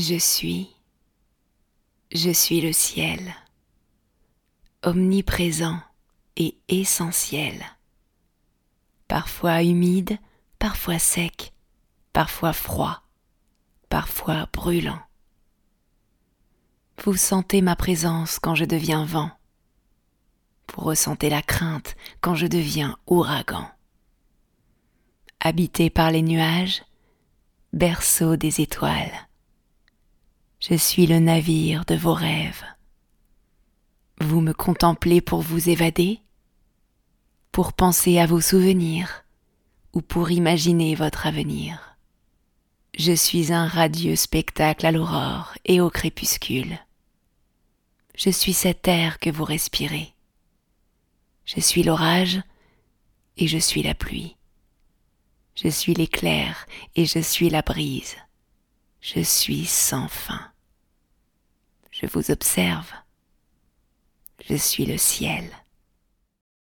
Je suis, je suis le ciel, omniprésent et essentiel, parfois humide, parfois sec, parfois froid, parfois brûlant. Vous sentez ma présence quand je deviens vent, vous ressentez la crainte quand je deviens ouragan. Habité par les nuages, berceau des étoiles, je suis le navire de vos rêves. Vous me contemplez pour vous évader, pour penser à vos souvenirs ou pour imaginer votre avenir. Je suis un radieux spectacle à l'aurore et au crépuscule. Je suis cet air que vous respirez. Je suis l'orage et je suis la pluie. Je suis l'éclair et je suis la brise. Je suis sans fin. Je vous observe. Je suis le ciel.